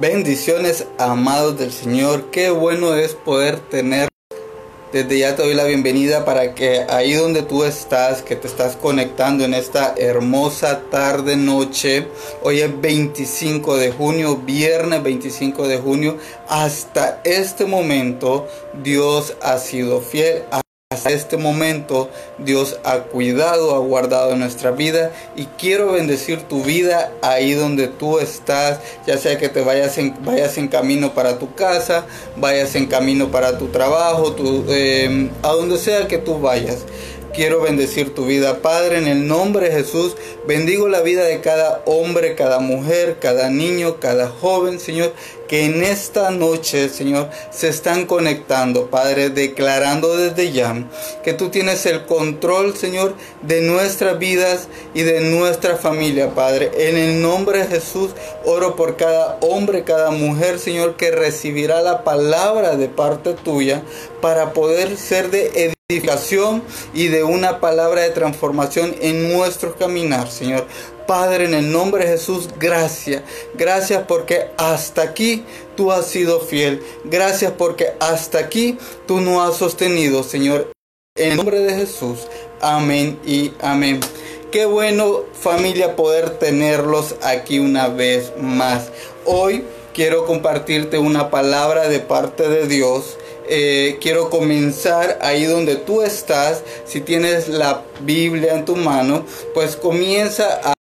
Bendiciones, amados del Señor. Qué bueno es poder tener. Desde ya te doy la bienvenida para que ahí donde tú estás, que te estás conectando en esta hermosa tarde, noche. Hoy es 25 de junio, viernes 25 de junio. Hasta este momento Dios ha sido fiel. Hasta este momento Dios ha cuidado, ha guardado nuestra vida y quiero bendecir tu vida ahí donde tú estás, ya sea que te vayas en, vayas en camino para tu casa, vayas en camino para tu trabajo, eh, a donde sea que tú vayas. Quiero bendecir tu vida, Padre, en el nombre de Jesús. Bendigo la vida de cada hombre, cada mujer, cada niño, cada joven, Señor, que en esta noche, Señor, se están conectando, Padre, declarando desde ya que tú tienes el control, Señor, de nuestras vidas y de nuestra familia, Padre. En el nombre de Jesús, oro por cada hombre, cada mujer, Señor, que recibirá la palabra de parte tuya para poder ser de y de una palabra de transformación en nuestro caminar, Señor. Padre, en el nombre de Jesús, gracias. Gracias porque hasta aquí tú has sido fiel. Gracias porque hasta aquí tú nos has sostenido, Señor. En el nombre de Jesús. Amén y amén. Qué bueno familia poder tenerlos aquí una vez más. Hoy quiero compartirte una palabra de parte de Dios eh, quiero comenzar ahí donde tú estás. Si tienes la Biblia en tu mano, pues comienza a,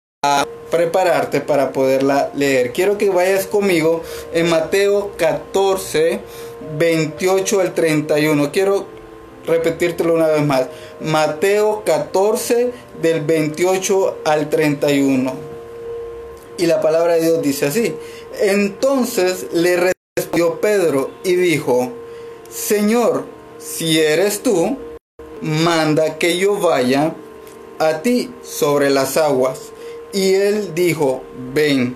prepararte para poderla leer. Quiero que vayas conmigo en Mateo 14, 28 al 31. Quiero repetírtelo una vez más. Mateo 14 del 28 al 31. Y la palabra de Dios dice así. Entonces le respondió Pedro y dijo, Señor, si eres tú, manda que yo vaya a ti sobre las aguas. Y él dijo, ven.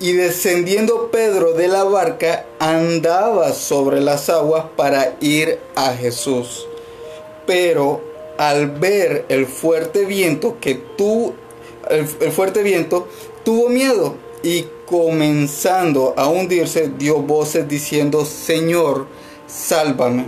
Y descendiendo Pedro de la barca, andaba sobre las aguas para ir a Jesús. Pero al ver el fuerte viento que tú, el, fuerte viento, tuvo miedo y comenzando a hundirse, dio voces diciendo, Señor, sálvame.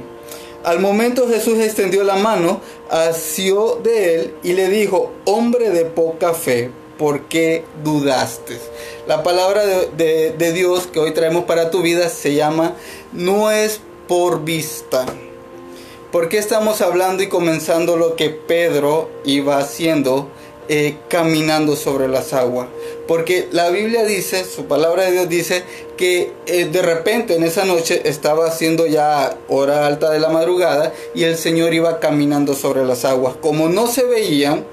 Al momento Jesús extendió la mano, asió de él y le dijo, hombre de poca fe, ¿por qué dudaste? La palabra de, Dios que hoy traemos para tu vida se llama, no es por vista. ¿Por qué estamos hablando y comenzando lo que Pedro iba haciendo? Eh, caminando sobre las aguas. Porque la Biblia dice, su palabra de Dios dice que eh, de repente en esa noche estaba haciendo ya hora alta de la madrugada y el Señor iba caminando sobre las aguas. Como no se veían,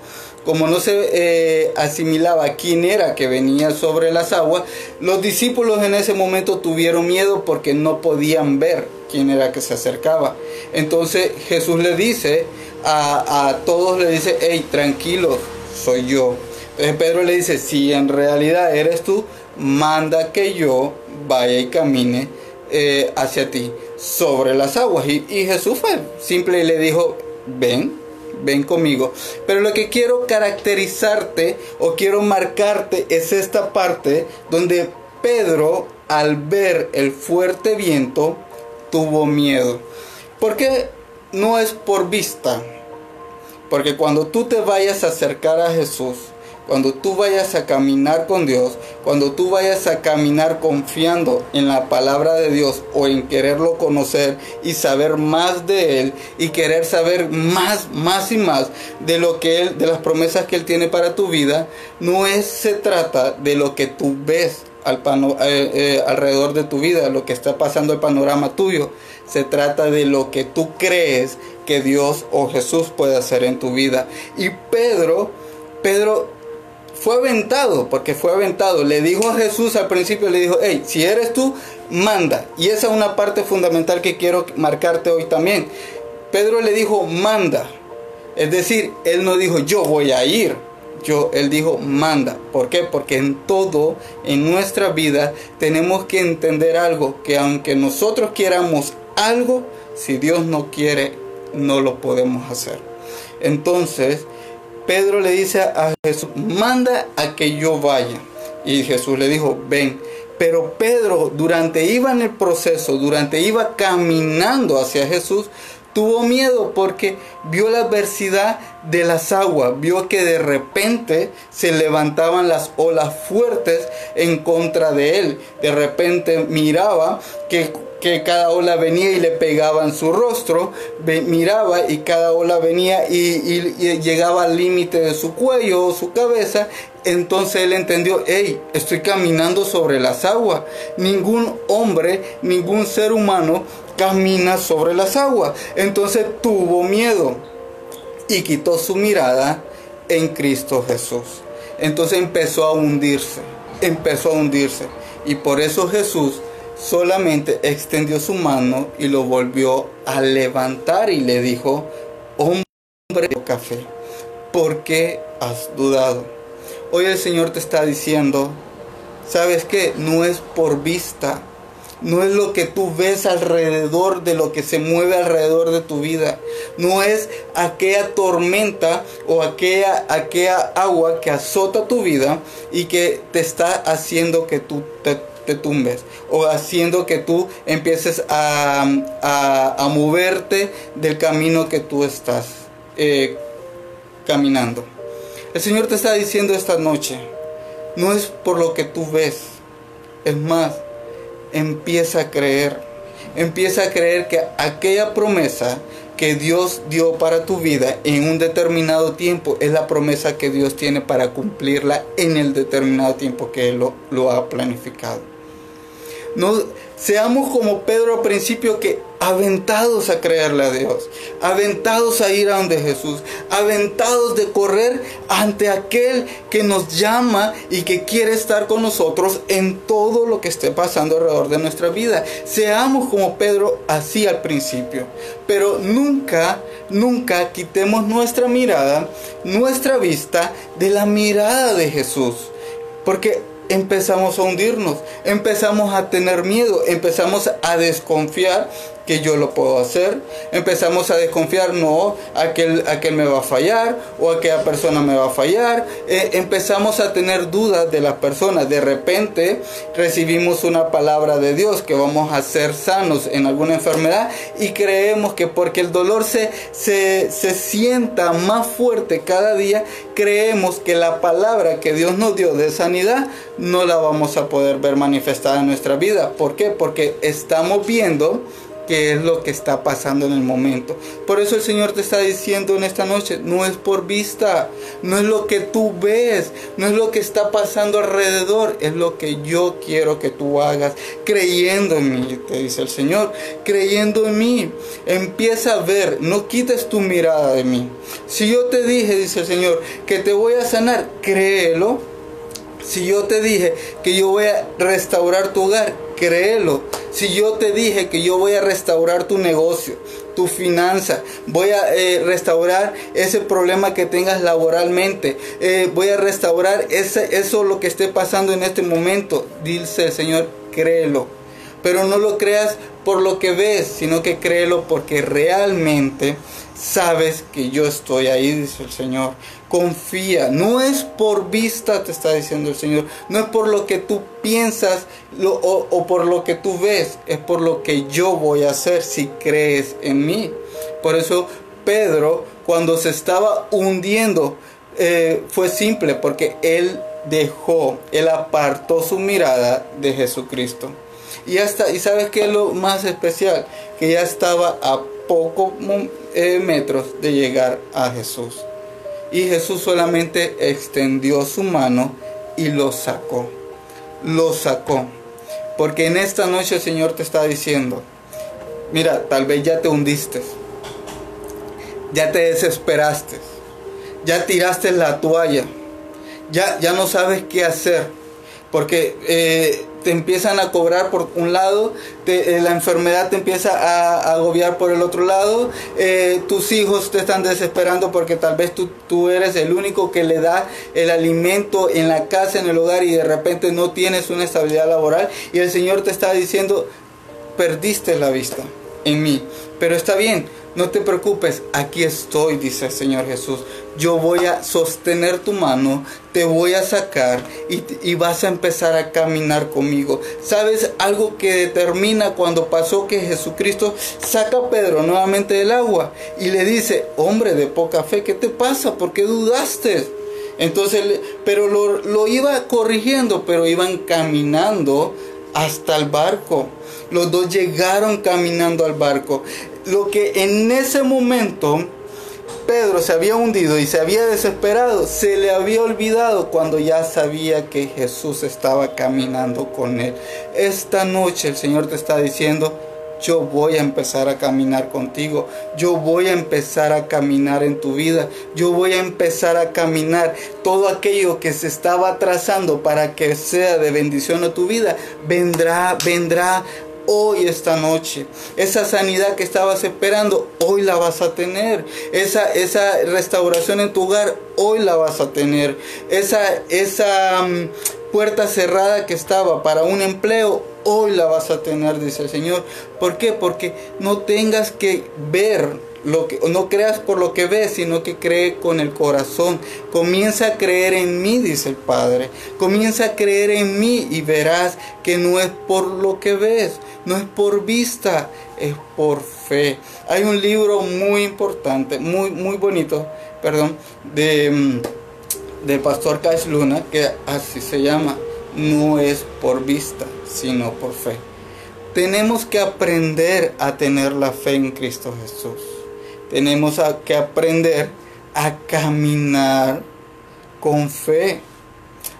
como no se eh, asimilaba quién era que venía sobre las aguas, los discípulos en ese momento tuvieron miedo porque no podían ver quién era que se acercaba. Entonces Jesús le dice a, a todos, le dice, hey, tranquilos, soy yo. Entonces Pedro le dice, si en realidad eres tú, manda que yo vaya y camine eh, hacia ti sobre las aguas. Y, y Jesús fue simple y le dijo, ven, ven conmigo. Pero lo que quiero caracterizarte o quiero marcarte es esta parte donde Pedro al ver el fuerte viento tuvo miedo. Porque no es por vista, porque cuando tú te vayas a acercar a Jesús, cuando tú vayas a caminar con Dios, cuando tú vayas a caminar confiando en la palabra de Dios o en quererlo conocer y saber más de Él y querer saber más, más y más de lo que de las promesas que Él tiene para tu vida, no se trata de lo que tú ves al eh, eh, alrededor de tu vida, lo que está pasando el panorama tuyo. Se trata de lo que tú crees que Dios o Jesús puede hacer en tu vida. Y Pedro, Pedro fue aventado, porque fue aventado. Le dijo a Jesús al principio, le dijo, hey, si eres tú, manda. Y esa es una parte fundamental que quiero marcarte hoy también. Pedro le dijo, manda. Es decir, él no dijo, yo voy a ir. Yo, él dijo, manda. ¿Por qué? Porque en todo, en nuestra vida, tenemos que entender algo, que aunque nosotros queramos algo, si Dios no quiere, no lo podemos hacer. Entonces, Pedro le dice a Jesús, manda a que yo vaya. Y Jesús le dijo, ven. Pero Pedro, durante iba en el proceso, durante iba caminando hacia Jesús, tuvo miedo porque vio la adversidad de las aguas, vio que de repente se levantaban las olas fuertes en contra de él. De repente miraba que, que cada ola venía y le pegaba en su rostro, miraba y cada ola venía y, y llegaba al límite de su cuello o su cabeza entonces él entendió, hey, estoy caminando sobre las aguas. Ningún hombre, ningún ser humano camina sobre las aguas. Entonces tuvo miedo y quitó su mirada en Cristo Jesús. Entonces empezó a hundirse, empezó a hundirse. Y por eso Jesús solamente extendió su mano y lo volvió a levantar y le dijo, hombre de café, ¿por qué has dudado? Hoy el Señor te está diciendo, ¿sabes qué? No es por vista, no es lo que tú ves alrededor de lo que se mueve alrededor de tu vida. No es aquella tormenta o aquella, aquella agua que azota tu vida y que te está haciendo que tú te, tumbes o haciendo que tú empieces a, a, moverte del camino que tú estás eh, caminando. El Señor te está diciendo esta noche, no es por lo que tú ves, es más, empieza a creer, empieza a creer que aquella promesa que Dios dio para tu vida en un determinado tiempo es la promesa que Dios tiene para cumplirla en el determinado tiempo que Él lo, lo ha planificado. No, Seamos como Pedro al principio que aventados a creerle a Dios, aventados a ir a donde Jesús, aventados de correr ante aquel que nos llama y que quiere estar con nosotros en todo lo que esté pasando alrededor de nuestra vida. Seamos como Pedro así al principio, pero nunca, nunca quitemos nuestra mirada, nuestra vista de la mirada de Jesús. Porque empezamos a hundirnos, empezamos a tener miedo, empezamos a desconfiar que yo lo puedo hacer. Empezamos a desconfiar, no, aquel, aquel me va a fallar o aquella persona me va a fallar. Eh, empezamos a tener dudas de las personas. De repente recibimos una palabra de Dios que vamos a ser sanos en alguna enfermedad y creemos que porque el dolor se, se, se sienta más fuerte cada día, creemos que la palabra que Dios nos dio de sanidad no la vamos a poder ver manifestada en nuestra vida. ¿Por qué? Porque estamos viendo qué es lo que está pasando en el momento. Por eso el Señor te está diciendo en esta noche, no es por vista, no es lo que tú ves, no es lo que está pasando alrededor, es lo que yo quiero que tú hagas, creyendo en mí, te dice el Señor, creyendo en mí. Empieza a ver, no quites tu mirada de mí. Si yo te dije, dice el Señor, que te voy a sanar, créelo. Si yo te dije que yo voy a restaurar tu hogar, créelo. Si yo te dije que yo voy a restaurar tu negocio, tu finanza, voy a eh, restaurar ese problema que tengas laboralmente, eh, voy a restaurar ese, eso lo que esté pasando en este momento, dice el Señor, créelo. Pero no lo creas por lo que ves, sino que créelo porque realmente sabes que yo estoy ahí, dice el Señor. Confía, no es por vista, te está diciendo el Señor, no es por lo que tú piensas o, por lo que tú ves, es por lo que yo voy a hacer si crees en mí. Por eso Pedro, cuando se estaba hundiendo, eh, fue simple, porque él dejó, él apartó su mirada de Jesucristo. Y, y sabes qué es lo más especial, que ya estaba a pocos eh, metros de llegar a Jesús. Y Jesús solamente extendió su mano y lo sacó. Lo sacó. Porque en esta noche el Señor te está diciendo, mira, tal vez ya te hundiste, ya te desesperaste, ya tiraste la toalla, ya, ya no sabes qué hacer, porque eh, te empiezan a cobrar por un lado, eh, la enfermedad te empieza a, agobiar por el otro lado, eh, tus hijos te están desesperando porque tal vez tú, tú eres el único que le da el alimento en la casa, en el hogar y de repente no tienes una estabilidad laboral y el Señor te está diciendo, perdiste la vista, en mí. Pero está bien, no te preocupes, aquí estoy, dice el Señor Jesús. Yo voy a sostener tu mano, te voy a sacar y, vas a empezar a caminar conmigo. ¿Sabes algo que determina cuando pasó que Jesucristo saca a Pedro nuevamente del agua y le dice, hombre de poca fe, ¿qué te pasa? ¿Por qué dudaste? Entonces, pero lo, lo iba corrigiendo, pero iban caminando hasta el barco. Los dos llegaron caminando al barco. Lo que en ese momento Pedro se había hundido y se había desesperado, se le había olvidado cuando ya sabía que Jesús estaba caminando con él. Esta noche el Señor te está diciendo, yo voy a empezar a caminar contigo, yo voy a empezar a caminar en tu vida, yo voy a empezar a caminar todo aquello que se estaba trazando para que sea de bendición a tu vida, vendrá, vendrá hoy esta noche. Esa sanidad que estabas esperando, hoy la vas a tener. Esa, esa restauración en tu hogar, hoy la vas a tener. Esa, esa mm, puerta cerrada que estaba para un empleo, hoy la vas a tener, dice el Señor. ¿Por qué? Porque no tengas que ver lo que, no creas por lo que ves, sino que cree con el corazón. Comienza a creer en mí, dice el Padre. Comienza a creer en mí y verás que no es por lo que ves, no es por vista, es por fe. Hay un libro muy importante, muy, muy bonito, perdón, de, mm, del pastor Cash Luna, que así se llama, no es por vista, sino por fe. Tenemos que aprender a tener la fe en Cristo Jesús. Tenemos que aprender a caminar con fe.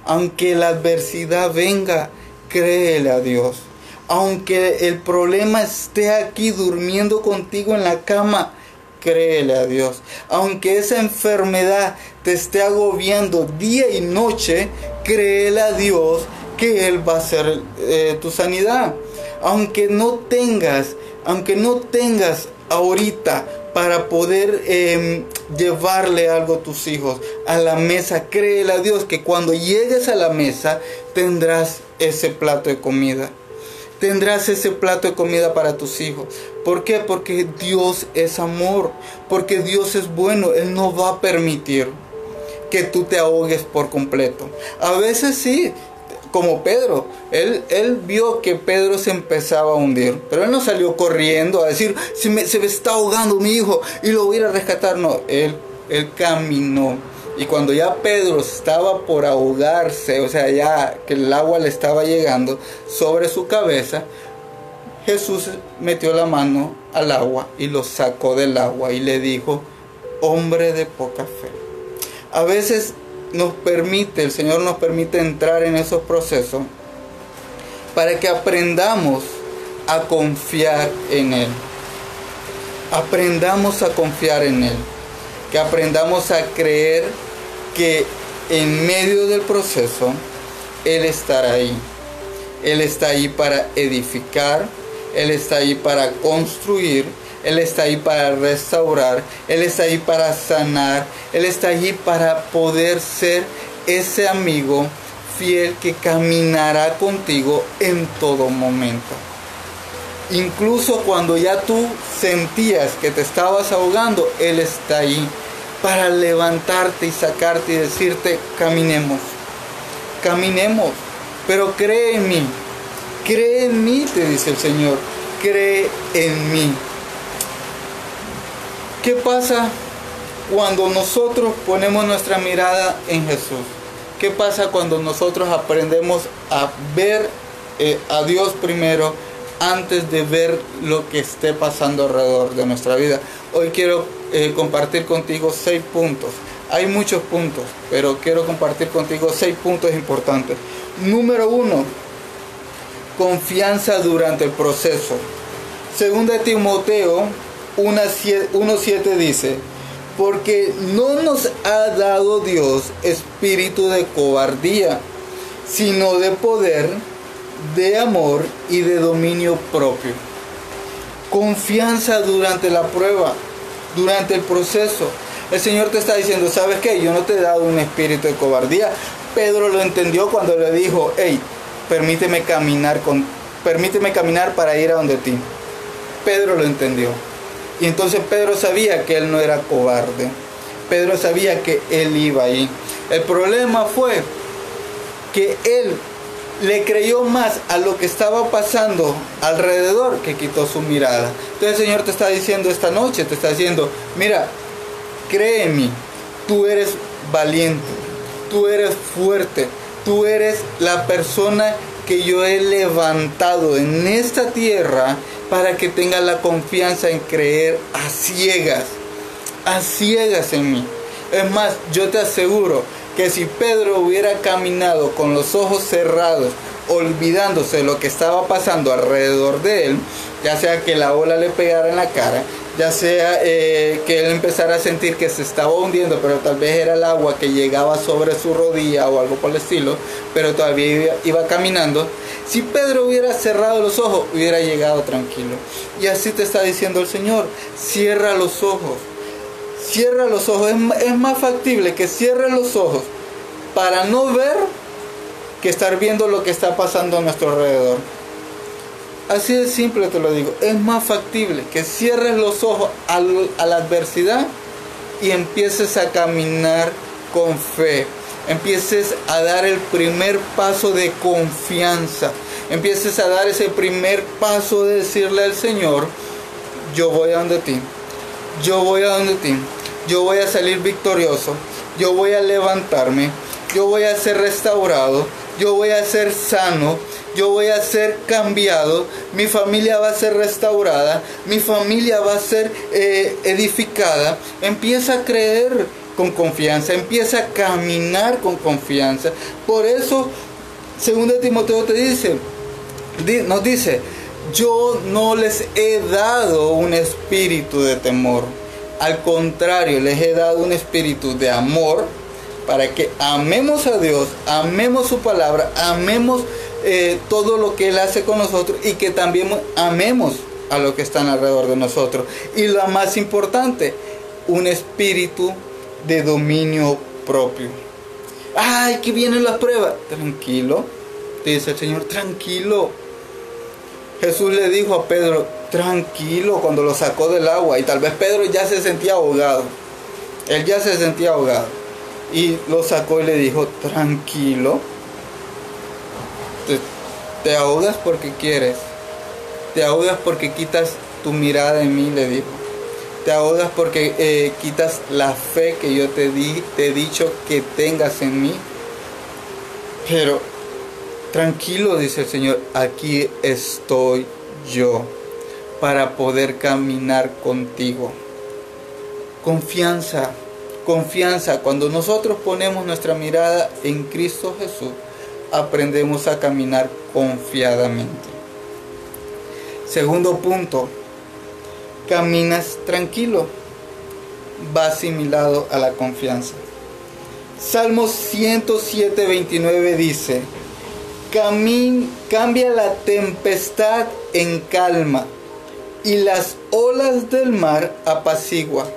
Aunque la adversidad venga, créele a Dios. Aunque el problema esté aquí durmiendo contigo en la cama, créele a Dios. Aunque esa enfermedad te esté agobiando día y noche, créele a Dios que Él va a ser eh, tu sanidad. Aunque no tengas, aunque no tengas ahorita para poder em, llevarle algo a tus hijos a la mesa. Créele a Dios que cuando llegues a la mesa tendrás ese plato de comida. Tendrás ese plato de comida para tus hijos. ¿Por qué? Porque Dios es amor. Porque Dios es bueno. Él no va a permitir que tú te ahogues por completo. A veces sí, como Pedro. Él, él vio que Pedro se empezaba a hundir, pero él no salió corriendo a decir, se me, se me está ahogando mi hijo y lo voy a a rescatar. No, él, él caminó. Y cuando ya Pedro estaba por ahogarse, o sea, ya que el agua le estaba llegando sobre su cabeza, Jesús metió la mano al agua y lo sacó del agua y le dijo, hombre de poca fe. A veces nos permite, el Señor nos permite entrar en esos procesos para que aprendamos a confiar en Él. Aprendamos a confiar en Él. Que aprendamos a creer que en medio del proceso Él estará ahí. Él está ahí para edificar, Él está ahí para construir, él está ahí para restaurar, Él está ahí para sanar, Él está ahí para poder ser ese amigo fiel que caminará contigo en todo momento. Incluso cuando ya tú sentías que te estabas ahogando, Él está ahí para levantarte y sacarte y decirte, caminemos, caminemos, pero cree en mí, cree en mí, te dice el Señor, cree en mí. ¿Qué pasa cuando nosotros ponemos nuestra mirada en Jesús? ¿Qué pasa cuando nosotros aprendemos a ver eh, a Dios primero antes de ver lo que esté pasando alrededor de nuestra vida? Hoy quiero eh, compartir contigo seis puntos. Hay muchos puntos, pero quiero compartir contigo seis puntos importantes. Número uno, confianza durante el proceso. Segunda Timoteo 1.7 dice, porque no nos ha dado Dios espíritu de cobardía, sino de poder, de amor y de dominio propio. Confianza durante la prueba, durante el proceso. El Señor te está diciendo, ¿sabes qué? Yo no te he dado un espíritu de cobardía. Pedro lo entendió cuando le dijo, hey, permíteme caminar con, permíteme caminar para ir a donde ti. Pedro lo entendió. Y entonces Pedro sabía que él no era cobarde. Pedro sabía que él iba ahí. El problema fue que él le creyó más a lo que estaba pasando alrededor que quitó su mirada. Entonces el Señor te está diciendo esta noche, te está diciendo, mira, créeme, tú eres valiente, tú eres fuerte, tú eres la persona que yo he levantado en esta tierra para que tengas la confianza en creer a ciegas, a ciegas en mí. Es más, yo te aseguro que si Pedro hubiera caminado con los ojos cerrados, olvidándose de lo que estaba pasando alrededor de él, ya sea que la ola le pegara en la cara, ya sea eh, que él empezara a sentir que se estaba hundiendo, pero tal vez era el agua que llegaba sobre su rodilla o algo por el estilo, pero todavía iba, caminando. Si Pedro hubiera cerrado los ojos, hubiera llegado tranquilo. Y así te está diciendo el Señor, cierra los ojos, cierra los ojos. Es, más factible que cierre los ojos para no ver que estar viendo lo que está pasando a nuestro alrededor. Así de simple te lo digo. Es más factible que cierres los ojos a, la adversidad y empieces a caminar con fe. Empieces a dar el primer paso de confianza. Empieces a dar ese primer paso de decirle al Señor, yo voy a donde ti. Yo voy a donde ti. Yo voy a salir victorioso. Yo voy a levantarme. Yo voy a ser restaurado. Yo voy a ser sano yo voy a ser cambiado, mi familia va a ser restaurada, mi familia va a ser eh, edificada. Empieza a creer con confianza, empieza a caminar con confianza. Por eso, segundo Timoteo te dice, nos dice, yo no les he dado un espíritu de temor. Al contrario, les he dado un espíritu de amor para que amemos a Dios, amemos su palabra, amemos eh, todo lo que Él hace con nosotros y que también amemos a lo que están alrededor de nosotros. Y lo más importante, un espíritu de dominio propio. Ay, que vienen las pruebas. Tranquilo, dice el Señor, tranquilo. Jesús le dijo a Pedro, tranquilo, cuando lo sacó del agua. Y tal vez Pedro ya se sentía ahogado. Él ya se sentía ahogado. Y lo sacó y le dijo, tranquilo te, ahogas porque quieres. Te ahogas porque quitas tu mirada en mí, le dijo. Te ahogas porque eh, quitas la fe que yo te, di, te he dicho que tengas en mí. Pero tranquilo, dice el Señor, aquí estoy yo para poder caminar contigo. Confianza, confianza. Cuando nosotros ponemos nuestra mirada en Cristo Jesús, aprendemos a caminar confiadamente. Segundo punto, caminas tranquilo, va asimilado a la confianza. Salmo 107, 29 dice, Camin, cambia la tempestad en calma y las olas del mar apacigua.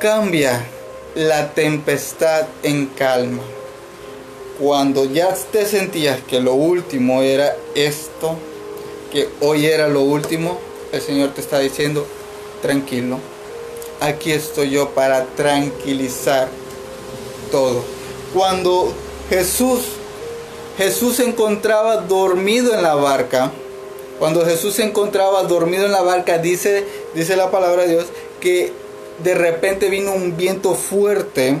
Cambia la tempestad en calma. Cuando ya te sentías que lo último era esto, que hoy era lo último, el Señor te está diciendo, tranquilo, aquí estoy yo para tranquilizar todo. Cuando Jesús, Jesús se encontraba dormido en la barca, cuando Jesús se encontraba dormido en la barca, dice, dice la palabra de Dios, que de repente vino un viento fuerte,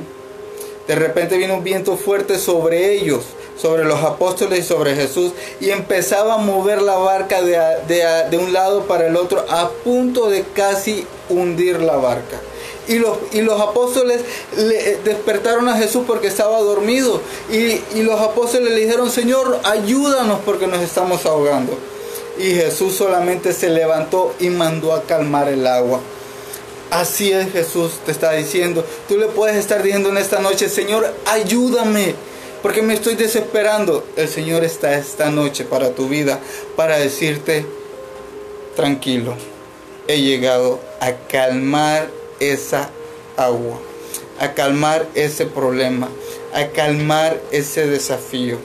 de repente vino un viento fuerte sobre ellos, sobre los apóstoles y sobre Jesús, y empezaba a mover la barca de, un lado para el otro, a punto de casi hundir la barca. Y los, y los, apóstoles le eh, despertaron a Jesús porque estaba dormido. Y, y, los apóstoles le dijeron, Señor, ayúdanos porque nos estamos ahogando. Y Jesús solamente se levantó y mandó a calmar el agua. Así es Jesús, te está diciendo. Tú le puedes estar diciendo en esta noche, Señor, ayúdame, porque me estoy desesperando. El Señor está esta noche para tu vida, para decirte, tranquilo, he llegado a calmar esa agua, a calmar ese problema, a calmar ese desafío.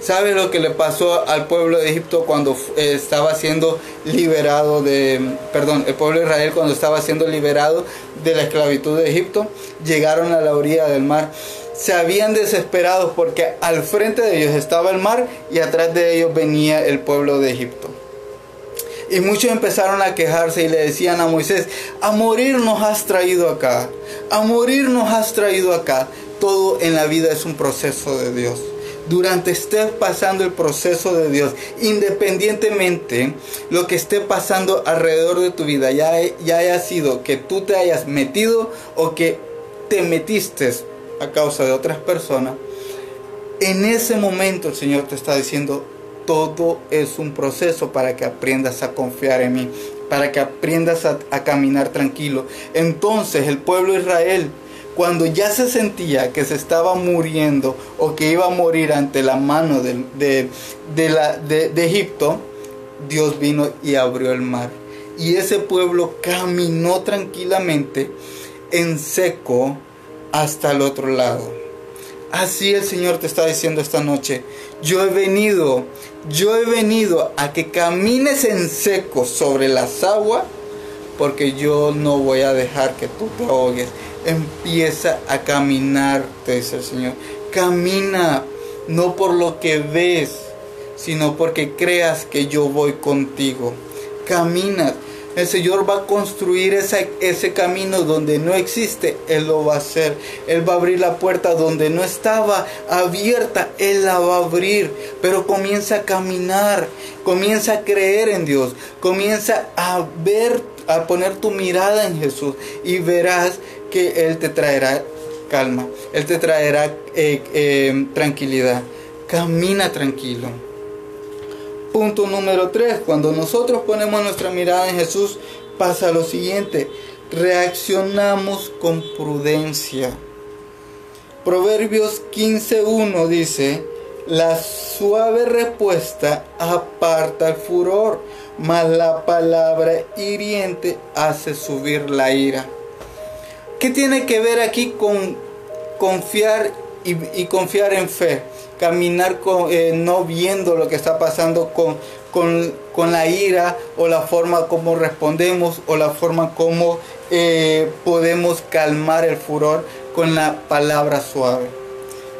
¿Sabe lo que le pasó al pueblo de Egipto cuando eh, estaba siendo liberado de, perdón, el pueblo de Israel cuando estaba siendo liberado de la esclavitud de Egipto? Llegaron a la orilla del mar. Se habían desesperado porque al frente de ellos estaba el mar y atrás de ellos venía el pueblo de Egipto. Y muchos empezaron a quejarse y le decían a Moisés, a morir nos has traído acá, a morir nos has traído acá. Todo en la vida es un proceso de Dios. Durante esté pasando el proceso de Dios, independientemente lo que esté pasando alrededor de tu vida, ya, ya haya sido que tú te hayas metido o que te metiste a causa de otras personas, en ese momento el Señor te está diciendo, todo es un proceso para que aprendas a confiar en mí, para que aprendas a, caminar tranquilo. Entonces el pueblo de Israel, cuando ya se sentía que se estaba muriendo o que iba a morir ante la mano de, de Egipto, Dios vino y abrió el mar. Y ese pueblo caminó tranquilamente en seco hasta el otro lado. Así el Señor te está diciendo esta noche. Yo he venido, yo he venido a que camines en seco sobre las aguas, porque yo no voy a dejar que tú te ahogues. Empieza a caminar, te dice el Señor. Camina, no por lo que ves, sino porque creas que yo voy contigo. Camina, el Señor va a construir ese, ese camino donde no existe. Él lo va a hacer. Él va a abrir la puerta donde no estaba abierta. Él la va a abrir. Pero comienza a caminar. Comienza a creer en Dios. Comienza a ver, a poner tu mirada en Jesús. Y verás que Él te traerá calma. Él te traerá eh, eh, tranquilidad. Camina tranquilo. Punto número 3. Cuando nosotros ponemos nuestra mirada en Jesús, pasa lo siguiente. Reaccionamos con prudencia. Proverbios 15.1 dice, la suave respuesta aparta el furor, mas la palabra hiriente hace subir la ira. ¿Qué tiene que ver aquí con confiar y, y confiar en fe? Caminar con, eh, no viendo lo que está pasando con, con, la ira o la forma como respondemos o la forma como eh, podemos calmar el furor con la palabra suave.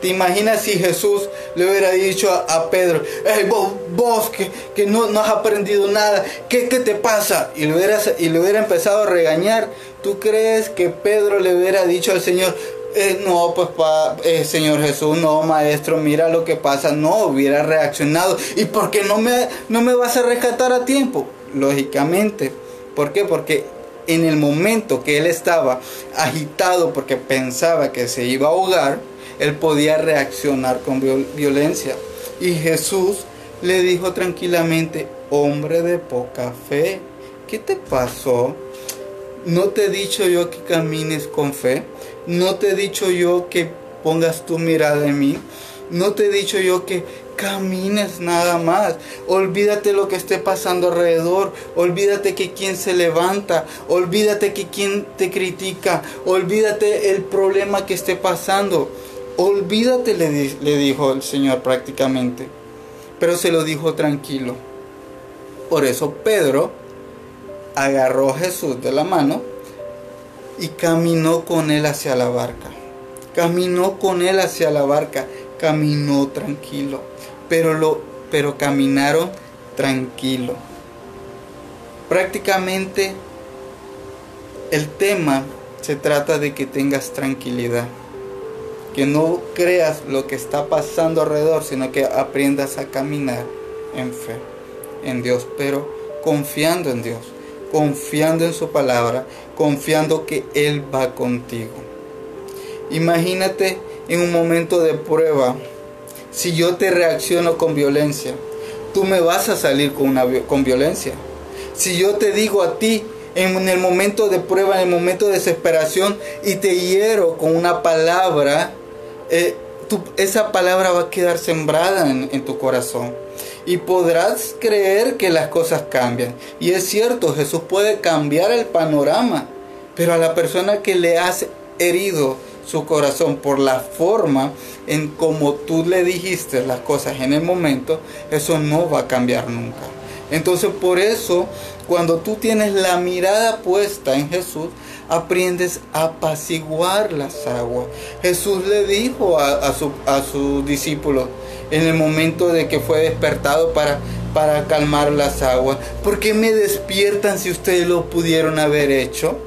¿Te imaginas si Jesús le hubiera dicho a, Pedro, hey, vos, que, no, no, has aprendido nada, ¿qué, qué te pasa? Y le, hubiera, y le hubiera empezado a regañar. ¿Tú crees que Pedro le hubiera dicho al Señor, eh, no, pues Señor Jesús, no, maestro, mira lo que pasa, no hubiera reaccionado. ¿Y por qué no me, no me vas a rescatar a tiempo? Lógicamente. ¿Por qué? Porque en el momento que él estaba agitado porque pensaba que se iba a ahogar, él podía reaccionar con violencia. Y Jesús le dijo tranquilamente, hombre de poca fe, ¿qué te pasó? ¿No te he dicho yo que camines con fe? No te he dicho yo que pongas tu mirada en mí. No te he dicho yo que camines nada más. Olvídate lo que esté pasando alrededor. Olvídate que quien se levanta. Olvídate que quien te critica. Olvídate el problema que esté pasando. Olvídate, le, le dijo el Señor prácticamente. Pero se lo dijo tranquilo. Por eso Pedro agarró Jesús de la mano y caminó con él hacia la barca. Caminó con él hacia la barca, caminó tranquilo, pero lo pero caminaron tranquilo. Prácticamente el tema se trata de que tengas tranquilidad, que no creas lo que está pasando alrededor, sino que aprendas a caminar en fe, en Dios, pero confiando en Dios confiando en su palabra, confiando que Él va contigo. Imagínate en un momento de prueba, si yo te reacciono con violencia, tú me vas a salir con, una, con violencia. Si yo te digo a ti en el momento de prueba, en el momento de desesperación, y te hiero con una palabra, eh, esa palabra va a quedar sembrada en tu corazón y podrás creer que las cosas cambian. Y es cierto, Jesús puede cambiar el panorama, pero a la persona que le has herido su corazón por la forma en como tú le dijiste las cosas en el momento, eso no va a cambiar nunca. Entonces por eso, cuando tú tienes la mirada puesta en Jesús, aprendes a apaciguar las aguas. Jesús le dijo a, su, a sus discípulos en el momento de que fue despertado para, para calmar las aguas, ¿por qué me despiertan si ustedes lo pudieron haber hecho?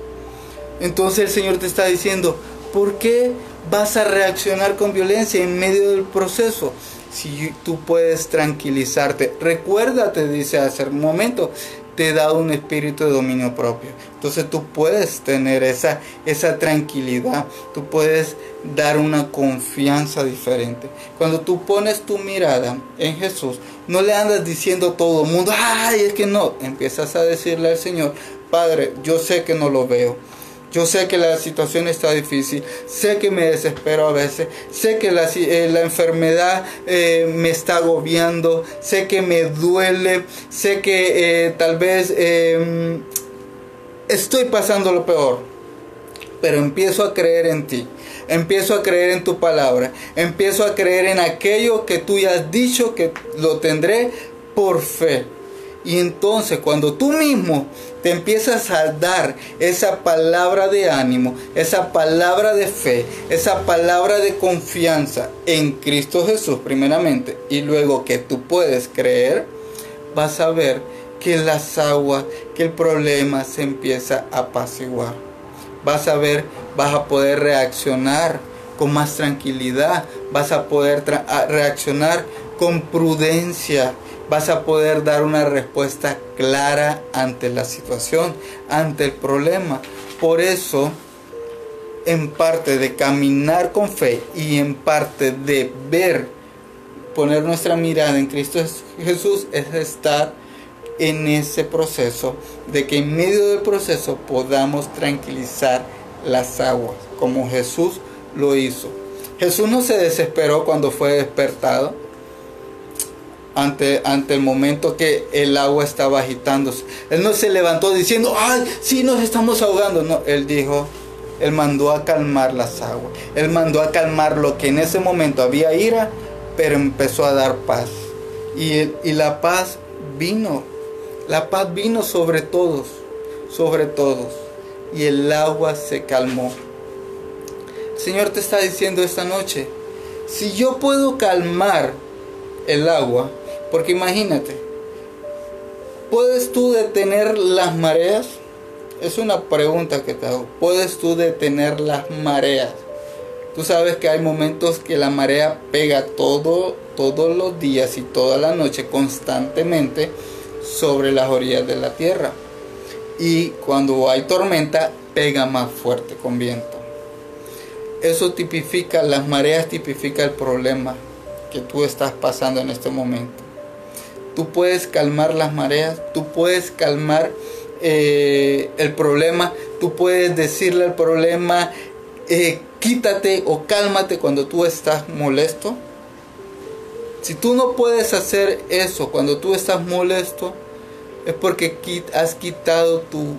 Entonces el Señor te está diciendo, ¿por qué vas a reaccionar con violencia en medio del proceso? Si tú puedes tranquilizarte, recuérdate, dice hace un momento, te he dado un espíritu de dominio propio. Entonces tú puedes tener esa, esa tranquilidad, tú puedes dar una confianza diferente. Cuando tú pones tu mirada en Jesús, no le andas diciendo a todo el mundo, ay, es que no, empiezas a decirle al Señor, Padre, yo sé que no lo veo yo sé que la situación está difícil, sé que me desespero a veces, sé que la, eh, enfermedad eh, me está agobiando, sé que me duele, sé que eh, tal vez em, estoy pasando lo peor, pero empiezo a creer en ti. Empiezo a creer en tu palabra. Empiezo a creer en aquello que tú ya has dicho que lo tendré por fe. Y entonces cuando tú mismo te empiezas a dar esa palabra de ánimo, esa palabra de fe, esa palabra de confianza en Cristo Jesús primeramente, y luego que tú puedes creer, vas a ver que las aguas, que el problema se empieza a apaciguar. Vas a ver, vas a poder reaccionar con más tranquilidad, vas a poder reaccionar con prudencia, vas a poder dar una respuesta clara ante la situación, ante el problema. Por eso, en parte de caminar con fe y en parte de ver, poner nuestra mirada en Cristo Jesús, es estar en ese proceso, de que en medio del proceso podamos tranquilizar las aguas, como Jesús lo hizo. Jesús no se desesperó cuando fue despertado ante, ante el momento que el agua estaba agitándose. Él no se levantó diciendo, ay, sí, nos estamos ahogando. No, él dijo, él mandó a calmar las aguas. Él mandó a calmar lo que en ese momento había ira, pero empezó a dar paz. Y, y la paz vino. La paz vino sobre todos, sobre todos. Y el agua se calmó. El Señor te está diciendo esta noche, si yo puedo calmar el agua, porque imagínate, ¿puedes tú detener las mareas? Es una pregunta que te hago. ¿Puedes tú detener las mareas? Tú sabes que hay momentos que la marea pega todo, todos los días y toda la noche constantemente sobre las orillas de la tierra. Y cuando hay tormenta, pega más fuerte con viento. Eso tipifica, las mareas tipifica el problema que tú estás pasando en este momento. Tú puedes calmar las mareas, tú puedes calmar eh, el problema, tú puedes decirle al problema, eh, quítate o cálmate cuando tú estás molesto. Si tú no puedes hacer eso cuando tú estás molesto, es porque has quitado tu,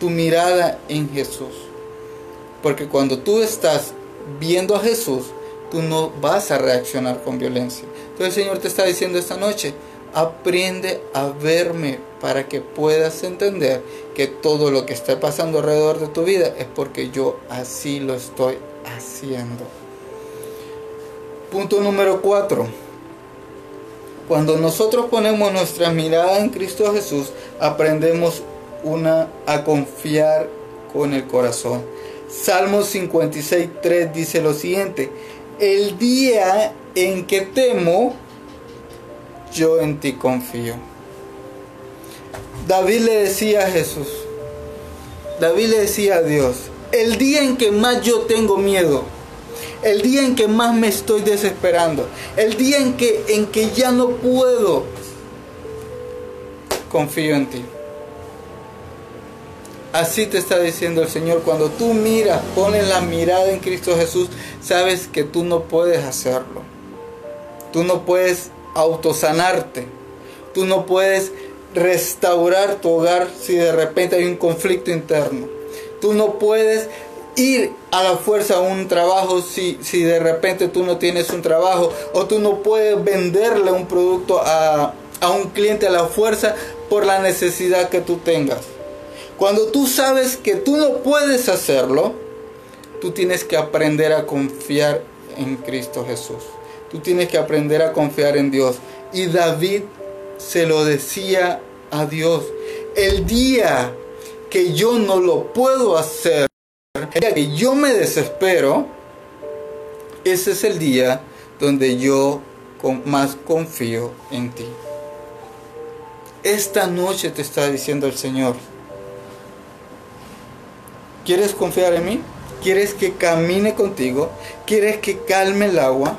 tu mirada en Jesús. Porque cuando tú estás viendo a Jesús, tú no vas a reaccionar con violencia. Entonces el Señor te está diciendo esta noche, Aprende a verme para que puedas entender que todo lo que está pasando alrededor de tu vida es porque yo así lo estoy haciendo. Punto número 4. Cuando nosotros ponemos nuestra mirada en Cristo Jesús, aprendemos una a confiar con el corazón. Salmo 56, 3 dice lo siguiente: El día en que temo, yo en ti confío. David le decía a Jesús, David le decía a Dios, el día en que más yo tengo miedo, el día en que más me estoy desesperando, el día en que, en que ya no puedo, confío en ti. Así te está diciendo el Señor, cuando tú miras, pones la mirada en Cristo Jesús, sabes que tú no puedes hacerlo. Tú no puedes autosanarte. Tú no puedes restaurar tu hogar si de repente hay un conflicto interno. Tú no puedes ir a la fuerza a un trabajo si, si de repente tú no tienes un trabajo o tú no puedes venderle un producto a, a un cliente a la fuerza por la necesidad que tú tengas. Cuando tú sabes que tú no puedes hacerlo, tú tienes que aprender a confiar en Cristo Jesús. Tú tienes que aprender a confiar en Dios. Y David se lo decía a Dios. El día que yo no lo puedo hacer, el día que yo me desespero, ese es el día donde yo más confío en ti. Esta noche te está diciendo el Señor, ¿quieres confiar en mí? ¿Quieres que camine contigo? ¿Quieres que calme el agua?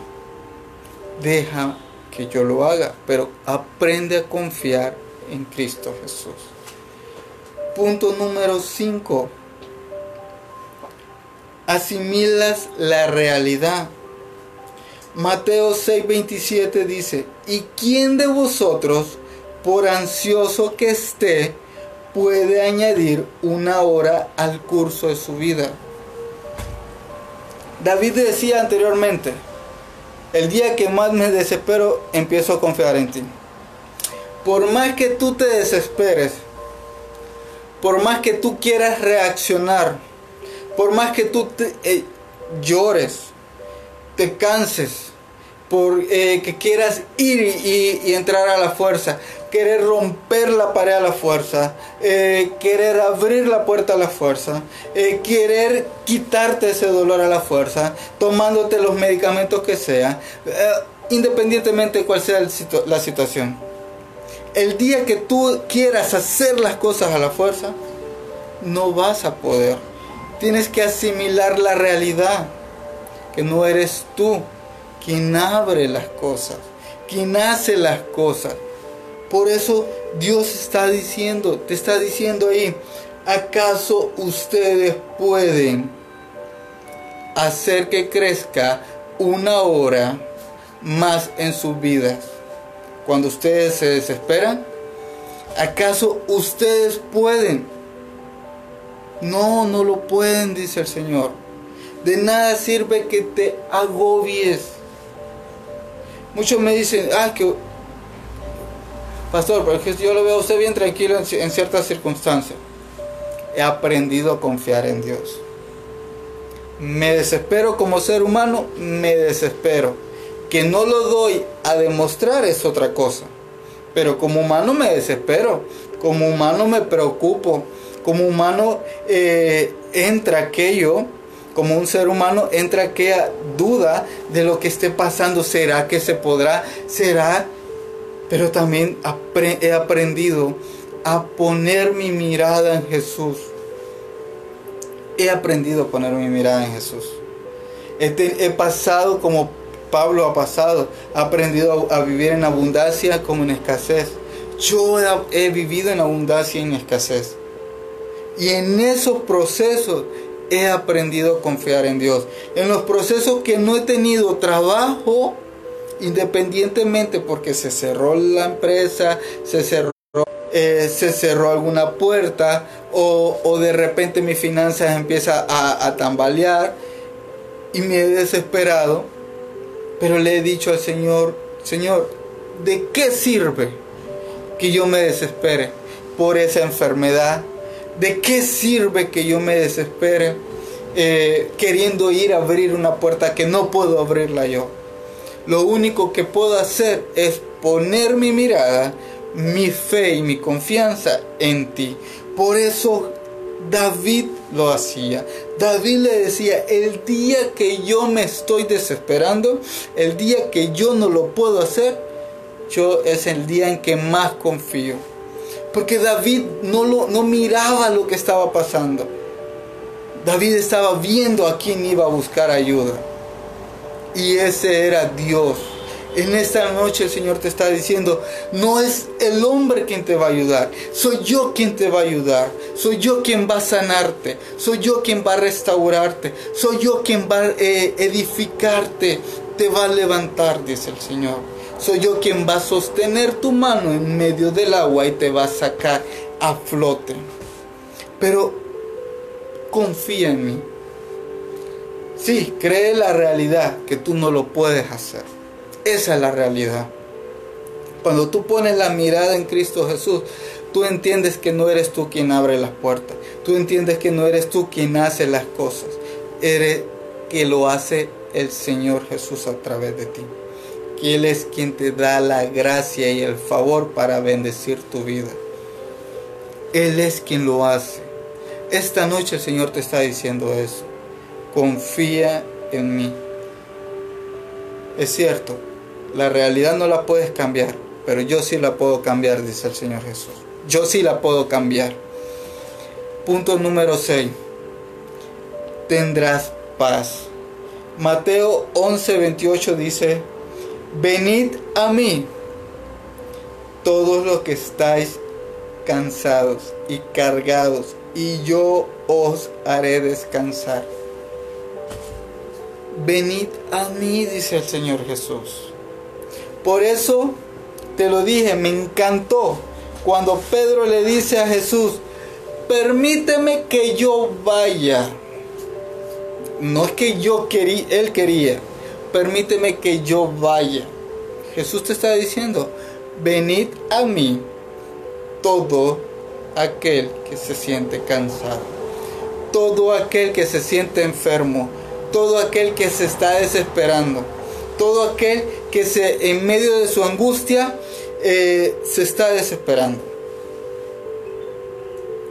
Deja que yo lo haga, pero aprende a confiar en Cristo Jesús. Punto número 5. Asimilas la realidad. Mateo 6:27 dice, ¿y quién de vosotros por ansioso que esté, puede añadir una hora al curso de su vida. David decía anteriormente, el día que más me desespero, empiezo a confiar en ti. Por más que tú te desesperes, por más que tú quieras reaccionar, por más que tú te, eh, llores, te canses, por eh, que quieras ir y, entrar a la fuerza, querer romper la pared a la fuerza, eh, querer abrir la puerta a la fuerza, eh, querer quitarte ese dolor a la fuerza, tomándote los medicamentos que sea, independientemente de cuál sea la situación. El día que tú quieras hacer las cosas a la fuerza, no vas a poder. Tienes que asimilar la realidad, que no eres tú, quien abre las cosas, quien hace las cosas. Por eso Dios está diciendo, te está diciendo ahí, ¿acaso ustedes pueden hacer que crezca una hora más en sus vidas? Cuando ustedes se desesperan, ¿acaso ustedes pueden? No, no lo pueden, dice el Señor. De nada sirve que te agobies Muchos me dicen, ah, que... Pastor, porque yo lo veo a usted bien tranquilo en, ciertas circunstancias. He aprendido a confiar en Dios. Me desespero como ser humano, me desespero. Que no lo doy a demostrar es otra cosa. Pero como humano me desespero. Como humano me preocupo. Como humano eh, entra aquello como un ser humano entra aquella duda de lo que esté pasando. ¿Será que se podrá? ¿Será? Pero también he aprendido a poner mi mirada en Jesús. He aprendido a poner mi mirada en Jesús. He, pasado como Pablo ha pasado. Ha aprendido a, vivir en abundancia como en escasez. Yo he vivido en abundancia y en escasez. Y en esos procesos he aprendido a confiar en Dios. En los procesos que no he tenido trabajo, independientemente porque se cerró la empresa, se cerró, eh, se cerró alguna puerta o, de repente mi finanzas empieza a, a tambalear y me he desesperado, pero le he dicho al Señor, Señor, ¿de qué sirve que yo me desespere por esa enfermedad? ¿De qué sirve que yo me desespere eh, queriendo ir a abrir una puerta que no puedo abrirla yo? Lo único que puedo hacer es poner mi mirada, mi fe y mi confianza en ti. Por eso David lo hacía. David le decía, el día que yo me estoy desesperando, el día que yo no lo puedo hacer, yo es el día en que más confío. Porque David no, lo, no miraba lo que estaba pasando. David estaba viendo a quién iba a buscar ayuda. Y ese era Dios. En esta noche el Señor te está diciendo, no es el hombre quien te va a ayudar, soy yo quien te va a ayudar, soy yo quien va a sanarte, soy yo quien va a restaurarte, soy yo quien va a eh, edificarte, te va a levantar, dice el Señor. Soy yo quien va a sostener tu mano en medio del agua y te va a sacar a flote. Pero confía en mí. Sí, cree la realidad que tú no lo puedes hacer. Esa es la realidad. Cuando tú pones la mirada en Cristo Jesús, tú entiendes que no eres tú quien abre las puertas. Tú entiendes que no eres tú quien hace las cosas. Eres que lo hace el Señor Jesús a través de ti. Que Él es quien te da la gracia y el favor para bendecir tu vida. Él es quien lo hace. Esta noche el Señor te está diciendo eso. Confía en mí. Es cierto, la realidad no la puedes cambiar, pero yo sí la puedo cambiar, dice el Señor Jesús. Yo sí la puedo cambiar. Punto número 6. Tendrás paz. Mateo 11:28 dice, venid a mí todos los que estáis cansados y cargados, y yo os haré descansar. Venid a mí, dice el Señor Jesús. Por eso te lo dije, me encantó cuando Pedro le dice a Jesús, permíteme que yo vaya. No es que yo quería, él quería, permíteme que yo vaya. Jesús te está diciendo, venid a mí todo aquel que se siente cansado, todo aquel que se siente enfermo, todo aquel que se está desesperando, todo aquel que se en medio de su angustia eh, se está desesperando.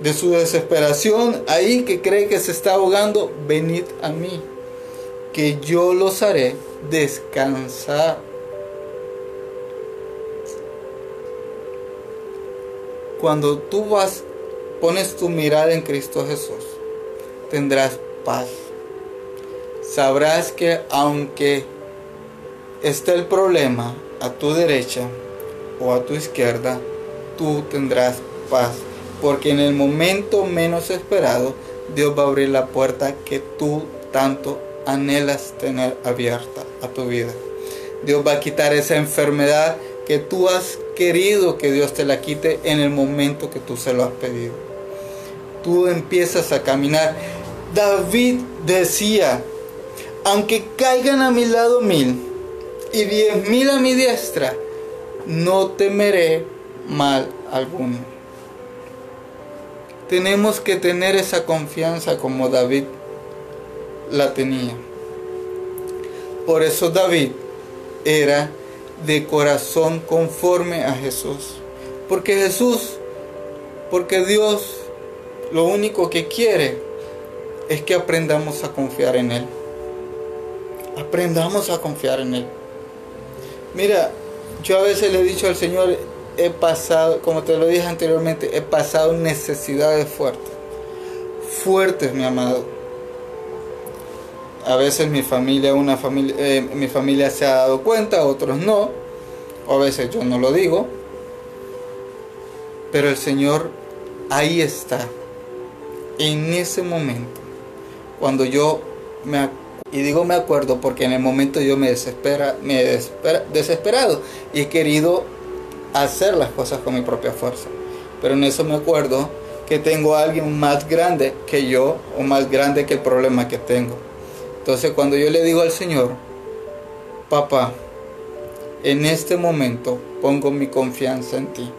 De su desesperación, ahí que cree que se está ahogando, venid a mí, que yo los haré descansar. Cuando tú vas, pones tu mirada en Cristo Jesús, tendrás paz. Sabrás que aunque esté el problema a tu derecha o a tu izquierda, tú tendrás paz. Porque en el momento menos esperado, Dios va a abrir la puerta que tú tanto anhelas tener abierta a tu vida. Dios va a quitar esa enfermedad que tú has querido que Dios te la quite en el momento que tú se lo has pedido. Tú empiezas a caminar. David decía, aunque caigan a mi lado mil y diez mil a mi diestra, no temeré mal alguno. Tenemos que tener esa confianza como David la tenía. Por eso David era de corazón conforme a Jesús. Porque Jesús, porque Dios lo único que quiere es que aprendamos a confiar en Él. Aprendamos a confiar en Él. Mira, yo a veces le he dicho al Señor, he pasado, como te lo dije anteriormente, he pasado necesidades fuertes. Fuertes, mi amado. A veces mi familia, una familia, eh, mi familia se ha dado cuenta, otros no. O a veces yo no lo digo. Pero el Señor ahí está. En ese momento. Cuando yo me y digo me acuerdo porque en el momento yo me desespera, me he desesperado y he querido hacer las cosas con mi propia fuerza. Pero en eso me acuerdo que tengo a alguien más grande que yo o más grande que el problema que tengo. Entonces cuando yo le digo al Señor, papá, en este momento pongo mi confianza en ti,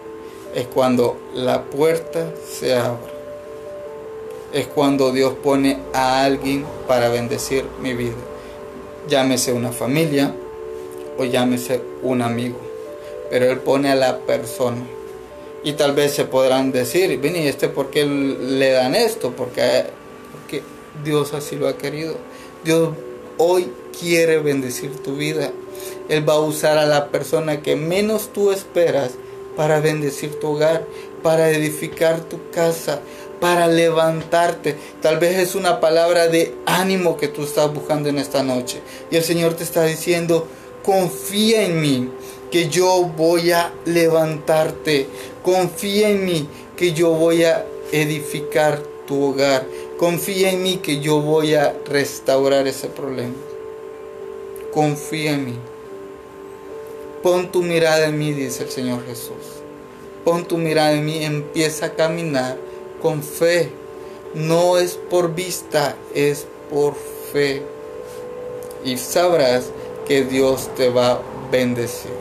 es cuando la puerta se abre. Es cuando Dios pone a alguien para bendecir mi vida. Llámese una familia o llámese un amigo. Pero Él pone a la persona. Y tal vez se podrán decir, vení, este por qué le dan esto, porque, porque Dios así lo ha querido. Dios hoy quiere bendecir tu vida. Él va a usar a la persona que menos tú esperas para bendecir tu hogar, para edificar tu casa, para levantarte. Tal vez es una palabra de ánimo que tú estás buscando en esta noche. Y el Señor te está diciendo, confía en mí, que yo voy a levantarte. Confía en mí, que yo voy a edificar tu hogar. Confía en mí que yo voy a restaurar ese problema. Confía en mí. Pon tu mirada en mí, dice el Señor Jesús. Pon tu mirada en mí, empieza a caminar con fe. No es por vista, es por fe. y sabrás que Dios te va a bendecir.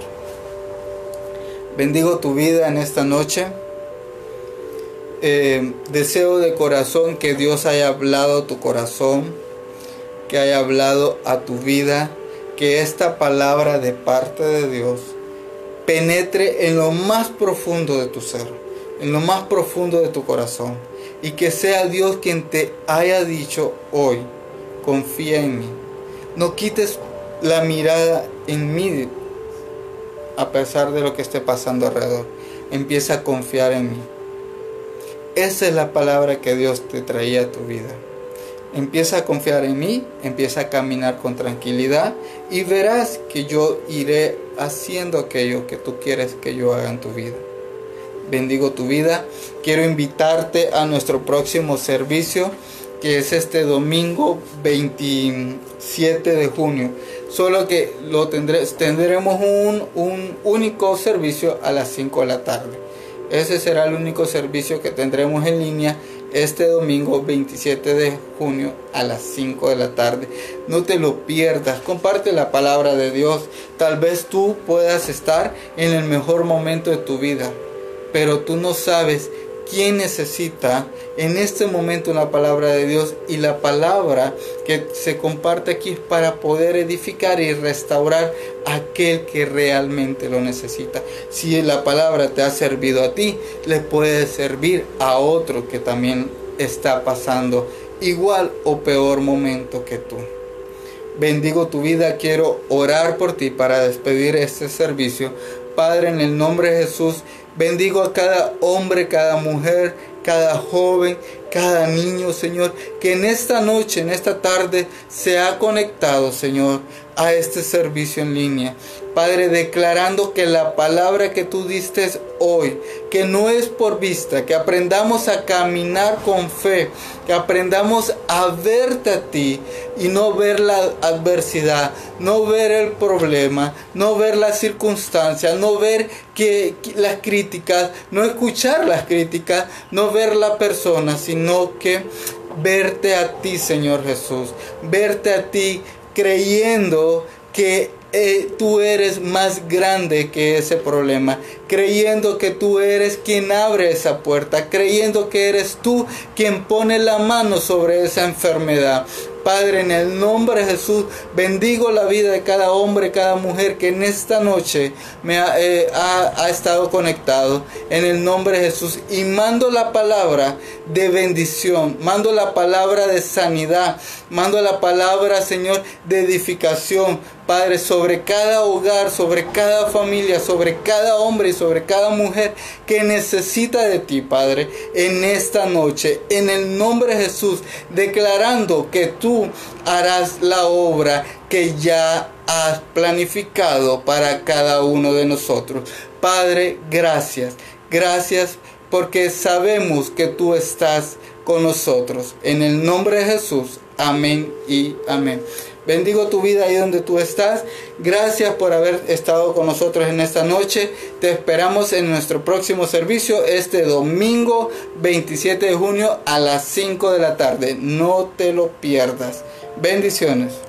Bendigo tu vida en esta noche. Eh, deseo de corazón que Dios haya hablado a tu corazón, que haya hablado a tu vida, que esta palabra de parte de Dios penetre en lo más profundo de tu ser, en lo más profundo de tu corazón, y que sea Dios quien te haya dicho hoy, confía en mí. No quites la mirada en mí a pesar de lo que esté pasando alrededor. Empieza a confiar en mí. Esa es la palabra que Dios te traía a tu vida. Empieza a confiar en mí, empieza a caminar con tranquilidad y verás que yo iré haciendo aquello que tú quieres que yo haga en tu vida. Bendigo tu vida. Quiero invitarte a nuestro próximo servicio que es este domingo 27 de junio. Solo que lo tendré, tendremos un, un único servicio a las 5 de la tarde. Ese será el único servicio que tendremos en línea este domingo 27 de junio a las 5 de la tarde. No te lo pierdas, comparte la palabra de Dios. Tal vez tú puedas estar en el mejor momento de tu vida, pero tú no sabes quién necesita en este momento la palabra de Dios y la palabra que se comparte aquí para poder edificar y restaurar a aquel que realmente lo necesita. Si la palabra te ha servido a ti, le puede servir a otro que también está pasando igual o peor momento que tú. Bendigo tu vida, quiero orar por ti para despedir este servicio. Padre, en el nombre de Jesús, Bendigo a cada hombre, cada mujer, cada joven, cada niño, Señor, que en esta noche, en esta tarde, se ha conectado, Señor, a este servicio en línea. Padre, declarando que la palabra que tú diste hoy, que no es por vista, que aprendamos a caminar con fe, que aprendamos a verte a ti y no ver la adversidad, no ver el problema, no ver las circunstancias, no ver que, las críticas, no escuchar las críticas, no ver la persona, sino que verte a ti, Señor Jesús, verte a ti creyendo que eh, tú eres más grande que ese problema, creyendo que tú eres quien abre esa puerta, creyendo que eres tú quien pone la mano sobre esa enfermedad. Padre, en el nombre de Jesús, bendigo la vida de cada hombre, cada mujer que en esta noche me ha, eh, ha, estado conectado. En el nombre de Jesús. Y mando la palabra de bendición, mando la palabra de sanidad, mando la palabra, Señor, de edificación. Padre, sobre cada hogar, sobre cada familia, sobre cada hombre y sobre cada mujer que necesita de ti, Padre, en esta noche, en el nombre de Jesús, declarando que tú harás la obra que ya has planificado para cada uno de nosotros. Padre, gracias, gracias porque sabemos que tú estás con nosotros. En el nombre de Jesús, amén y amén. Bendigo tu vida ahí donde tú estás. Gracias por haber estado con nosotros en esta noche. Te esperamos en nuestro próximo servicio este domingo 27 de junio a las 5 de la tarde. No te lo pierdas. Bendiciones.